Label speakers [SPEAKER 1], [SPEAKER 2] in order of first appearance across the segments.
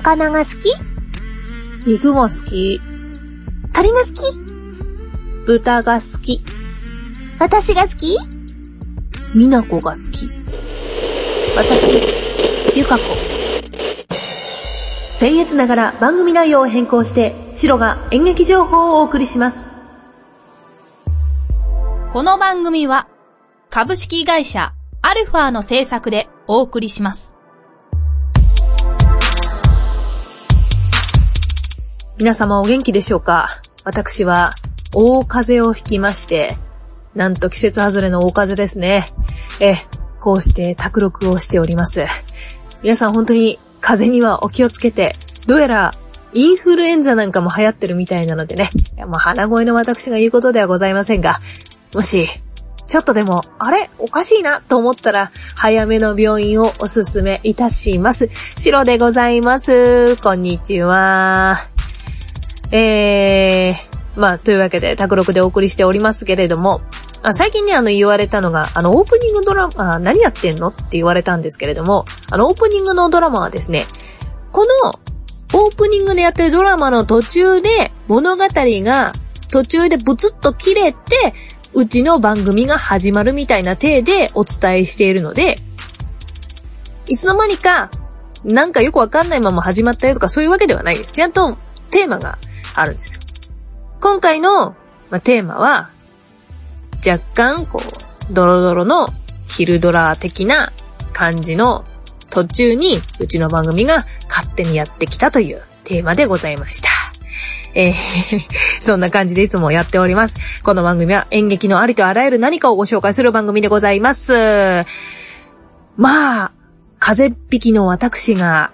[SPEAKER 1] 魚が好き？
[SPEAKER 2] 肉が好き。
[SPEAKER 1] 鳥が好き？
[SPEAKER 2] 豚が好き。
[SPEAKER 1] 私が好き？
[SPEAKER 2] みなこが好き。私、ゆかこ。僭越ながら番組内容を変更して、シロが演劇情報をお送りします。
[SPEAKER 3] この番組は株式会社アルファの制作でお送りします。
[SPEAKER 2] 皆様お元気でしょうか？私は大風邪をひきまして、なんと季節外れの大風邪ですね。え、こうして卓録をしております。皆さん本当に風邪にはお気をつけて、どうやらインフルエンザなんかも流行ってるみたいなのでね、いやもう鼻声の私が言うことではございませんが、もし、ちょっとでも、あれ？おかしいなと思ったら、早めの病院をおすすめいたします。シロでございます。こんにちは。えー、まあ、というわけで、卓録でお送りしておりますけれども、あ最近ね、あの、言われたのが、あの、オープニングドラマ、何やってんのって言われたんですけれども、あの、オープニングのドラマはですね、この、オープニングでやってるドラマの途中で、物語が、途中でブツッと切れて、うちの番組が始まるみたいな体でお伝えしているので、いつの間にか、なんかよくわかんないまま始まったよとかそういうわけではないです。ちゃんとテーマがあるんですよ。今回の、まあ、テーマは、若干、こう、ドロドロの昼ドラ的な感じの途中に、うちの番組が勝手にやってきたというテーマでございました。えー、そんな感じでいつもやっております。この番組は演劇のありとあらゆる何かをご紹介する番組でございます。まあ、風邪っ引きの私が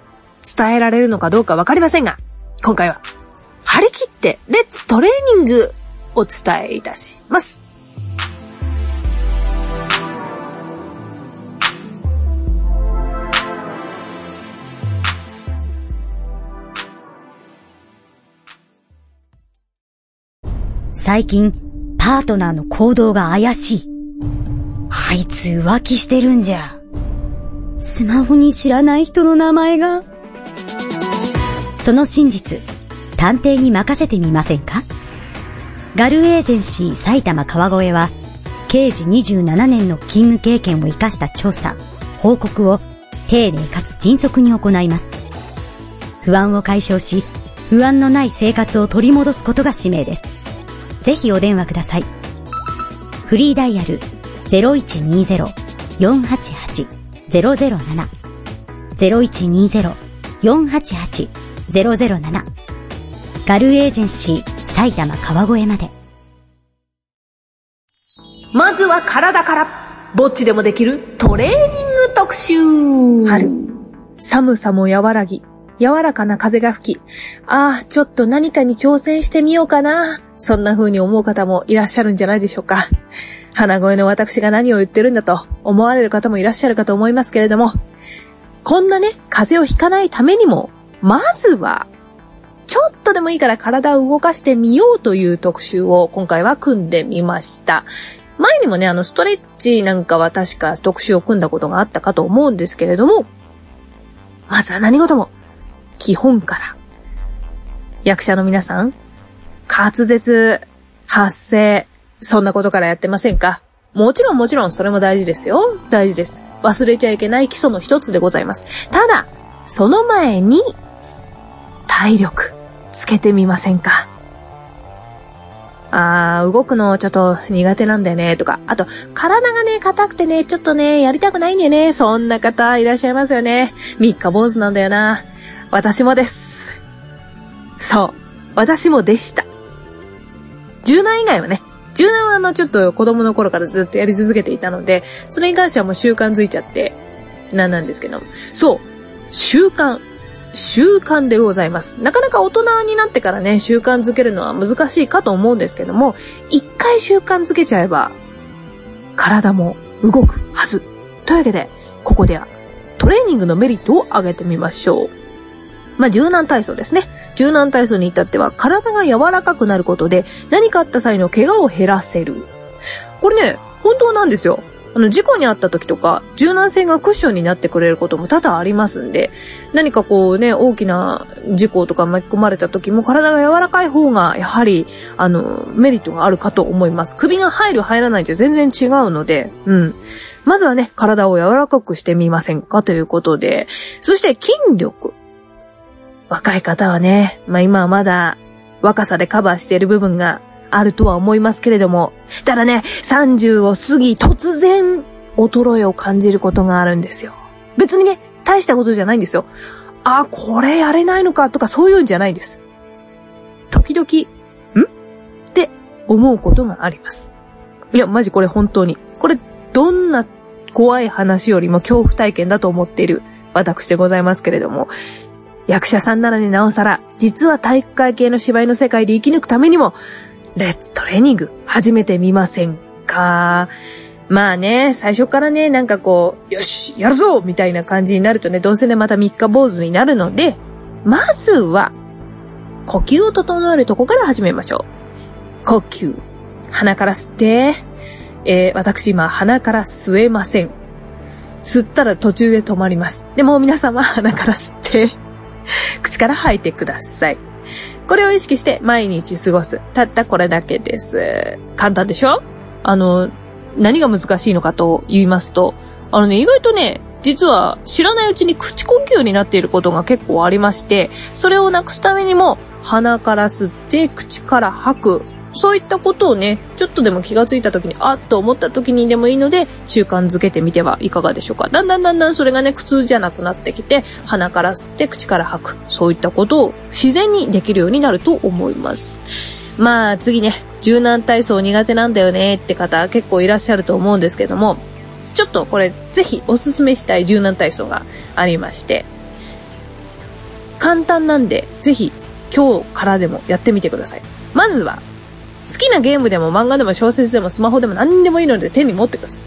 [SPEAKER 2] 伝えられるのかどうかわかりませんが、今回は張り切って、レッツトレーニングお伝えいたします。
[SPEAKER 4] 最近、パートナーの行動が怪しい。あいつ浮気してるんじゃ。スマホに知らない人の名前が。その真実、探偵に任せてみませんか？ガルエージェンシー埼玉川越は、刑事27年の勤務経験を活かした調査、報告を丁寧かつ迅速に行います。不安を解消し、不安のない生活を取り戻すことが使命です。ぜひお電話ください。フリーダイヤル0120-488-007 0120-488-007ガルエージェンシー埼玉川越まで。
[SPEAKER 2] まずは体から、ぼっちでもできるトレーニング特集春。寒さも和らぎ、柔らかな風が吹き、ああ、ちょっと何かに挑戦してみようかな。そんな風に思う方もいらっしゃるんじゃないでしょうか。鼻声の私が何を言ってるんだと思われる方もいらっしゃるかと思いますけれども、こんなね、風邪をひかないためにも、まずは、ちょっとでもいいから体を動かしてみようという特集を今回は組んでみました。前にもね、あの、ストレッチなんかは確か特集を組んだことがあったかと思うんですけれども、まずは何事も、基本から。役者の皆さん、滑舌、発声、そんなことからやってませんか？もちろんもちろんそれも大事ですよ。大事です。忘れちゃいけない基礎の一つでございます。ただ、その前に、体力、つけてみませんか？あー、動くのちょっと苦手なんだよね、とか。あと、体がね、硬くてね、ちょっとね、やりたくないんだよね。そんな方いらっしゃいますよね。三日坊主なんだよな。私もです。そう。私もでした。柔軟以外はね、柔軟はあの、ちょっと子供の頃からずっとやり続けていたので、それに関してはもう習慣づいちゃって、なんなんですけども。そう。習慣。習慣でございます。なかなか大人になってからね、習慣づけるのは難しいかと思うんですけども、一回習慣づけちゃえば、体も動くはず。というわけで、ここではトレーニングのメリットを挙げてみましょう。まあ、柔軟体操ですね。柔軟体操に至っては、体が柔らかくなることで、何かあった際の怪我を減らせる。これね、本当なんですよ。あの、事故に遭った時とか、柔軟性がクッションになってくれることも多々ありますんで、何かこうね、大きな事故とか巻き込まれた時も体が柔らかい方が、やはり、あの、メリットがあるかと思います。首が入る入らないじゃ全然違うので、うん。まずはね、体を柔らかくしてみませんかということで、そして筋力。若い方はね、まあ今はまだ若さでカバーしている部分があるとは思いますけれども、ただね、30を過ぎ突然衰えを感じることがあるんですよ。別にね、大したことじゃないんですよ。あ、これやれないのかとかそういうんじゃないです。時々、ん？って思うことがあります。いや、マジこれ本当に。これ、どんな怖い話よりも恐怖体験だと思っている私でございますけれども、役者さんならね、なおさら、実は体育会系の芝居の世界で生き抜くためにも、レッツトレーニング始めてみませんか？まあね、最初からね、なんかこう、よし、やるぞみたいな感じになるとね、どうせね、また三日坊主になるので、まずは、呼吸を整えるとこから始めましょう。呼吸。鼻から吸って、えー、私今鼻から吸えません。吸ったら途中で止まります。でも皆様鼻から吸って、口から吐いてください。これを意識して毎日過ごす。たったこれだけです。簡単でしょ？あの、何が難しいのかと言いますと、あのね、意外とね、実は知らないうちに口呼吸になっていることが結構ありまして、それをなくすためにも鼻から吸って口から吐くそういったことをね、ちょっとでも気がついた時に、あっと思った時にでもいいので、習慣づけてみてはいかがでしょうか。だんだんだんだんそれがね、苦痛じゃなくなってきて、鼻から吸って口から吐く。そういったことを自然にできるようになると思います。まあ次ね、柔軟体操苦手なんだよねって方結構いらっしゃると思うんですけども、ちょっとこれぜひおすすめしたい柔軟体操がありまして、簡単なんでぜひ今日からでもやってみてください。まずは好きなゲームでも漫画でも小説でもスマホでも何でもいいので手に持ってくださ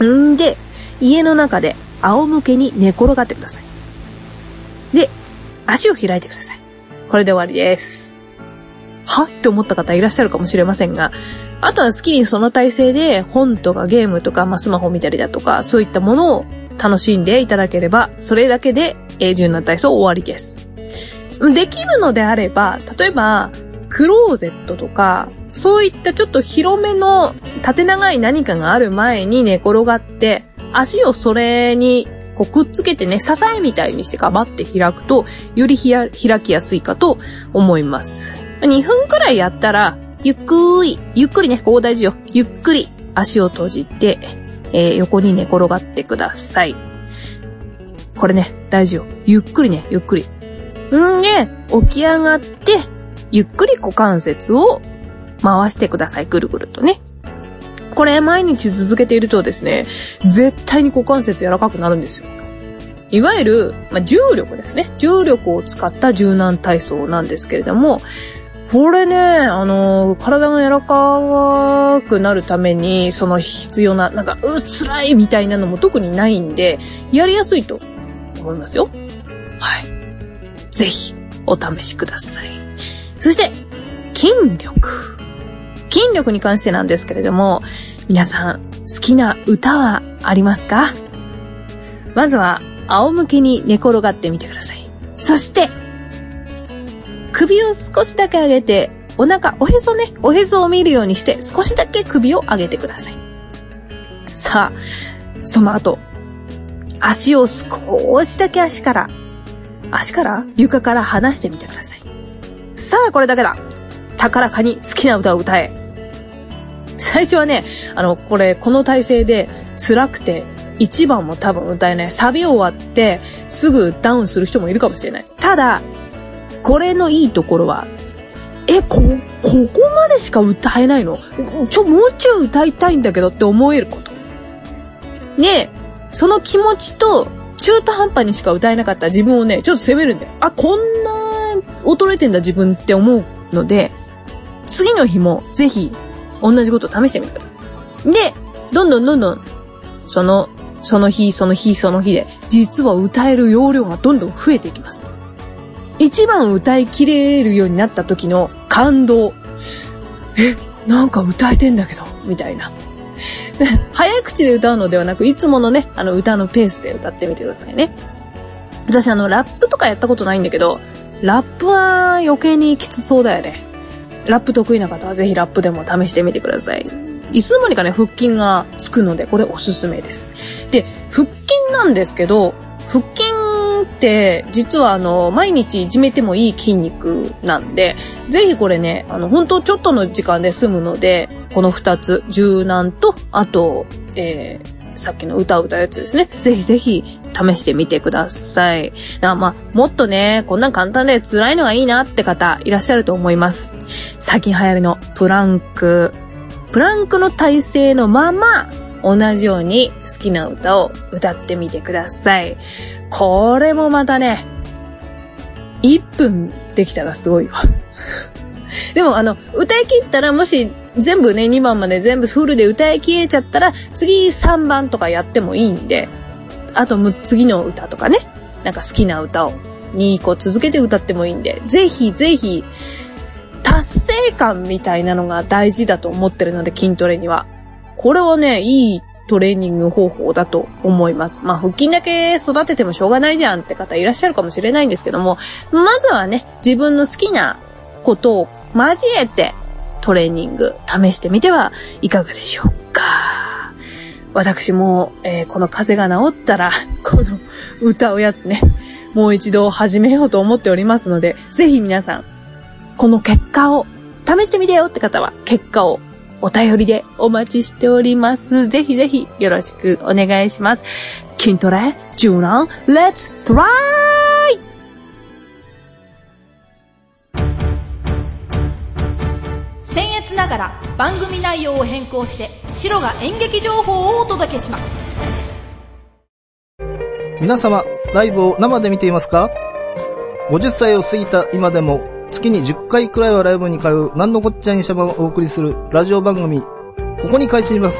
[SPEAKER 2] い。んで、家の中で仰向けに寝転がってください。で、足を開いてください。これで終わりです。は？って思った方いらっしゃるかもしれませんが、あとは好きにその体勢で本とかゲームとか、まあ、スマホ見たりだとか、そういったものを楽しんでいただければ、それだけで、永住な体操終わりです。できるのであれば、例えば、クローゼットとか、そういったちょっと広めの縦長い何かがある前に寝転がって、足をそれにこうくっつけてね、支えみたいにしてガバって開くと、より開きやすいかと思います。2分くらいやったら、ゆっくり、ゆっくりね、ここ大事よ。ゆっくり足を閉じて、えー、横に寝転がってください。これね、大事よ。ゆっくりね、ゆっくり。んで、起き上がって、ゆっくり股関節を回してください。ぐるぐるとね。これ毎日続けているとですね、絶対に股関節柔らかくなるんですよ。いわゆる、まあ、重力ですね。重力を使った柔軟体操なんですけれども、これね、あのー、体が柔らかくなるために、その必要な、なんか、う、辛いみたいなのも特にないんで、やりやすいと思いますよ。はい。ぜひ、お試しください。そして、筋力。筋力に関してなんですけれども、皆さん、好きな歌はありますか？まずは、仰向けに寝転がってみてください。そして、首を少しだけ上げて、お腹、おへそね、おへそを見るようにして少しだけ首を上げてください。さあ、その後、足を少しだけ足から、足から床から離してみてください。さあこれだけだ高らかに好きな歌を歌え最初はね、あの、これ、この体勢で辛くて、1番も多分歌えない。サビ終わって、すぐダウンする人もいるかもしれない。ただ、これのいいところは、え、こ、ここまでしか歌えないの？ちょ、もうちょい歌いたいんだけどって思えること。ねその気持ちと、中途半端にしか歌えなかった自分をね、ちょっと責めるんだよ。あ、こんな衰えてんだ自分って思うので、次の日もぜひ同じことを試してみてください。で、どんどんどんどん、その、その日、その日、その日で、実は歌える容量がどんどん増えていきます。一番歌い切れるようになった時の感動。え、なんか歌えてんだけど、みたいな。早口で歌うのではなく、いつものね、あの歌のペースで歌ってみてくださいね。私あの、ラップとかやったことないんだけど、ラップは余計にきつそうだよね。ラップ得意な方はぜひラップでも試してみてください。いつの間にかね、腹筋がつくので、これおすすめです。で、腹筋なんですけど、腹筋って、実はあの、毎日いじめてもいい筋肉なんで、ぜひこれね、あの、本当ちょっとの時間で済むので、この二つ、柔軟と、あと、えー、さっきの歌を歌うやつですね。ぜひぜひ試してみてください。まあ、もっとね、こんなん簡単で辛いのがいいなって方いらっしゃると思います。最近流行りのプランク。プランクの体勢のまま、同じように好きな歌を歌ってみてください。これもまたね、1分できたらすごいわ。でもあの、歌い切ったらもし全部ね、2番まで全部フルで歌い切れちゃったら、次3番とかやってもいいんで、あとむ次の歌とかね、なんか好きな歌を2個続けて歌ってもいいんで、ぜひぜひ、達成感みたいなのが大事だと思ってるので、筋トレには。これはね、いいトレーニング方法だと思います。まあ、腹筋だけ育ててもしょうがないじゃんって方いらっしゃるかもしれないんですけども、まずはね、自分の好きなことを交えてトレーニング試してみてはいかがでしょうか。私も、えーこの風邪が治ったら、この歌うやつね、もう一度始めようと思っておりますので、ぜひ皆さん、この結果を試してみてよって方は、結果をお便りでお待ちしております。ぜひぜひよろしくお願いします。筋トレ、柔軟、レッツトライ
[SPEAKER 3] 僭越ながら番組内容を変更して白が演劇情報をお届けします
[SPEAKER 5] 皆様、ライブを生で見ていますか ?50 歳を過ぎた今でも、月に10回くらいはライブに通う、なんのこっちゃいにしゃばをお送りするラジオ番組、ここに開始します。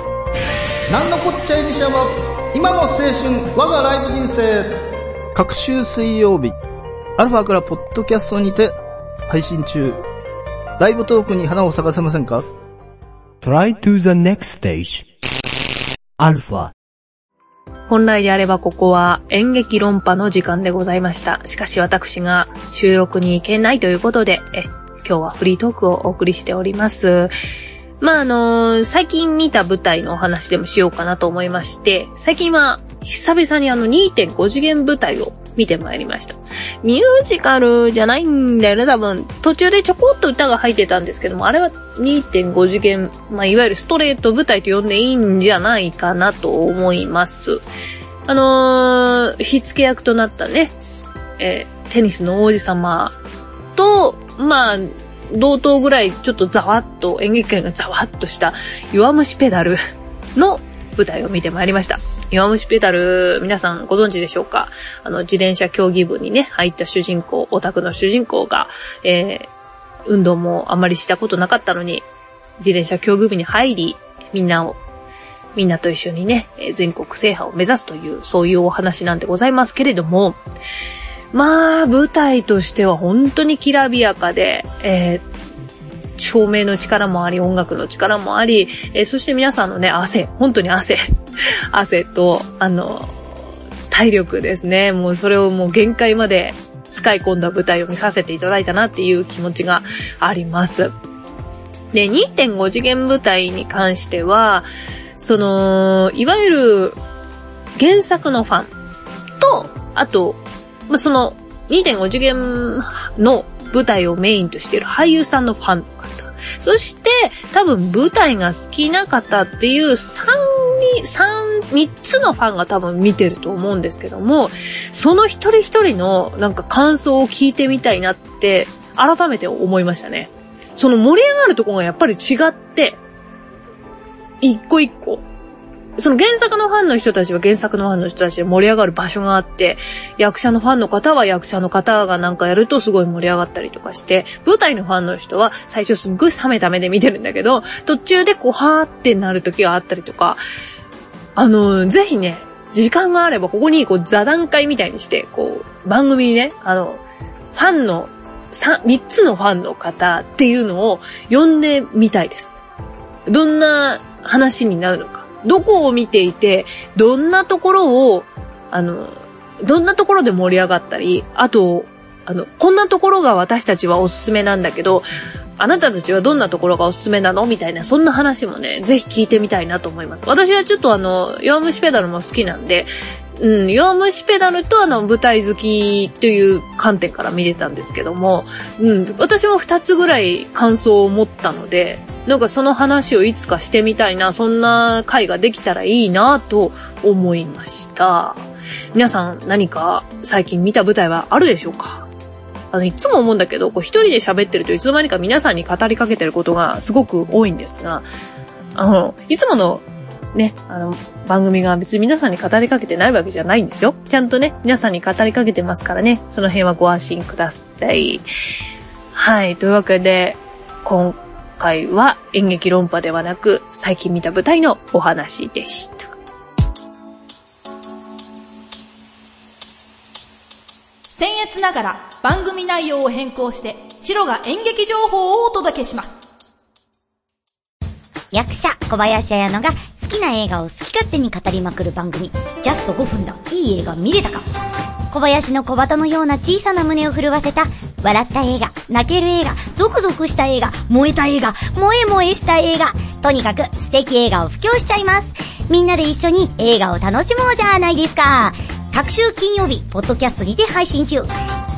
[SPEAKER 5] なんのこっちゃいにしゃば、今の青春、我がライブ人生。各週水曜日、アルファからポッドキャストにて配信中。ライブトークに花を咲かせませんか
[SPEAKER 6] ？Try to the next stage. Alpha.
[SPEAKER 2] 本来であればここは演劇論破の時間でございました。しかし私が収録に行けないということで、え、今日はフリートークをお送りしております。まあ、あの最近見た舞台のお話でもしようかなと思いまして、最近は久々にあの2.5次元舞台を見てまいりました。ミュージカルじゃないんだよね、多分。途中でちょこっと歌が入ってたんですけども、あれは2.5次元、まあ、いわゆるストレート舞台と呼んでいいんじゃないかなと思います。あのー、火付け役となったね、えーテニスの王子様と、まあ、同等ぐらいちょっとざわっと、演劇界がざわっとした弱虫ペダルの舞台を見てまいりました。弱虫ペダル、皆さんご存知でしょうか？あの、自転車競技部にね、入った主人公、オタクの主人公が、えー運動もあまりしたことなかったのに、自転車競技部に入り、みんなを、みんなと一緒にね、全国制覇を目指すという、そういうお話なんでございますけれども、まあ、舞台としては本当にきらびやかで、えー照明の力もあり、音楽の力もあり、えーそして皆さんのね、汗、本当に汗、汗と、あの、体力ですね。もうそれをもう限界まで使い込んだ舞台を見させていただいたなっていう気持ちがあります。で、2.5次元舞台に関しては、その、いわゆる原作のファンと、あと、その2.5次元の舞台をメインとしている俳優さんのファン。そして、多分舞台が好きな方っていう3に、三三つのファンが多分見てると思うんですけども、その一人一人のなんか感想を聞いてみたいなって、改めて思いましたね。その盛り上がるとこがやっぱり違って、一個一個。その原作のファンの人たちは原作のファンの人たちで盛り上がる場所があって、役者のファンの方は役者の方がなんかやるとすごい盛り上がったりとかして、舞台のファンの人は最初すっごい冷めた目で見てるんだけど、途中でこう、はーってなる時があったりとか、あの、ぜひね、時間があればここにこう座談会みたいにして、こう、番組にね、あの、ファンの、三三つのファンの方っていうのを呼んでみたいです。どんな話になるのか。どこを見ていて、どんなところを、あの、どんなところで盛り上がったり、あと、あの、こんなところが私たちはおすすめなんだけど、あなたたちはどんなところがおすすめなの？みたいな、そんな話もね、ぜひ聞いてみたいなと思います。私はちょっとあの、弱虫ペダルも好きなんで、うん、弱虫ペダルとあの、舞台好きという観点から見れたんですけども、うん、私も二つぐらい感想を持ったので、なんかその話をいつかしてみたいな、そんな回ができたらいいなと思いました。皆さん何か最近見た舞台はあるでしょうか？あの、いつも思うんだけど、こう一人で喋ってるといつの間にか皆さんに語りかけてることがすごく多いんですが、あの、いつものね、あの、番組が別に皆さんに語りかけてないわけじゃないんですよ。ちゃんとね、皆さんに語りかけてますからね、その辺はご安心ください。はい、というわけで、今回は演劇論破ではなく、最近見た舞台のお話でした。
[SPEAKER 3] 僭越ながら番組内容を変更して、白が演劇情報をお届けします。
[SPEAKER 4] 役者小林彩乃が好きな映画を好き勝手に語りまくる番組、ジャスト5分だ、いい映画見れたか？小林の小鳩のような小さな胸を震わせた、笑った映画、泣ける映画、ゾクゾクした映画、燃えた映画、萌え萌えした映画、とにかく素敵映画を布教しちゃいます。みんなで一緒に映画を楽しもうじゃないですか。各週金曜日、ポッドキャストにて配信中。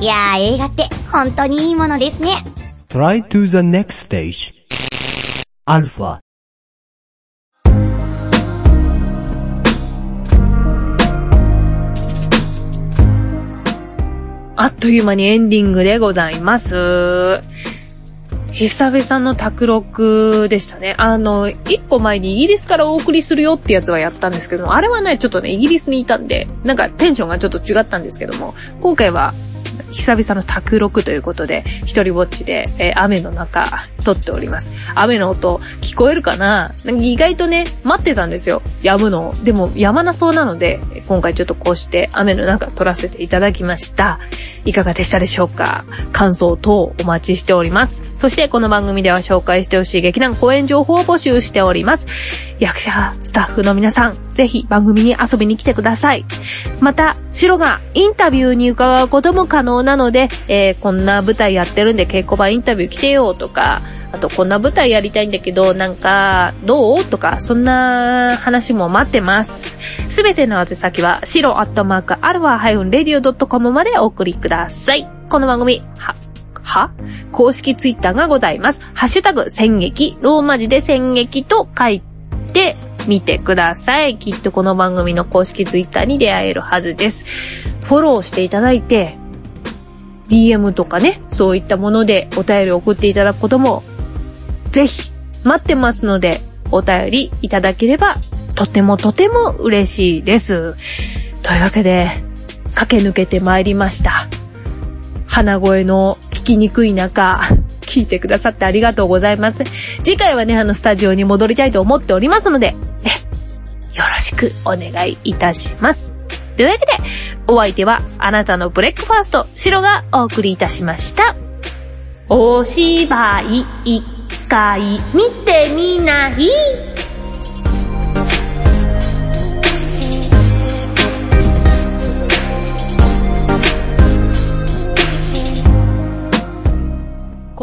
[SPEAKER 4] いやー映画って本当にいいものですね。
[SPEAKER 6] Try to the next stage. Alpha.
[SPEAKER 2] あっという間にエンディングでございます。久々の卓録でしたね。あの、一個前にイギリスからお送りするよってやつはやったんですけども、あれはね、ちょっとね、イギリスにいたんで、なんかテンションがちょっと違ったんですけども、今回は久々の卓録ということで、一人ぼっちで、えー雨の中、撮っております。雨の音、聞こえるかな？意外とね、待ってたんですよ。止むの。でも、止まなそうなので、今回ちょっとこうして雨の中撮らせていただきました。いかがでしたでしょうか？感想等お待ちしております。そしてこの番組では紹介してほしい劇団公演情報を募集しております。役者、スタッフの皆さん、ぜひ番組に遊びに来てください。また、白がインタビューに伺うことも可能なので、えーこんな舞台やってるんで稽古場インタビュー来てよとか、あとこんな舞台やりたいんだけど、なんか、どうとか、そんな話も待ってます。すべての宛先は、しろアットマークアルファハイフンレディオドットコムまでお送りください。この番組、は、は？公式ツイッターがございます。ハッシュタグ、戦劇、ローマ字で戦劇と書いてみてください。きっとこの番組の公式ツイッターに出会えるはずです。フォローしていただいて、DM とかね、そういったものでお便り送っていただくことも、ぜひ待ってますので、お便りいただければ、とてもとても嬉しいです。というわけで、駆け抜けてまいりました。鼻声の聞きにくい中、聞いてくださってありがとうございます。次回はね、あの、スタジオに戻りたいと思っておりますので、よろしくお願いいたします。というわけで、お相手はあなたのブレックファースト、シロがお送りいたしました。お芝居一回見てみない？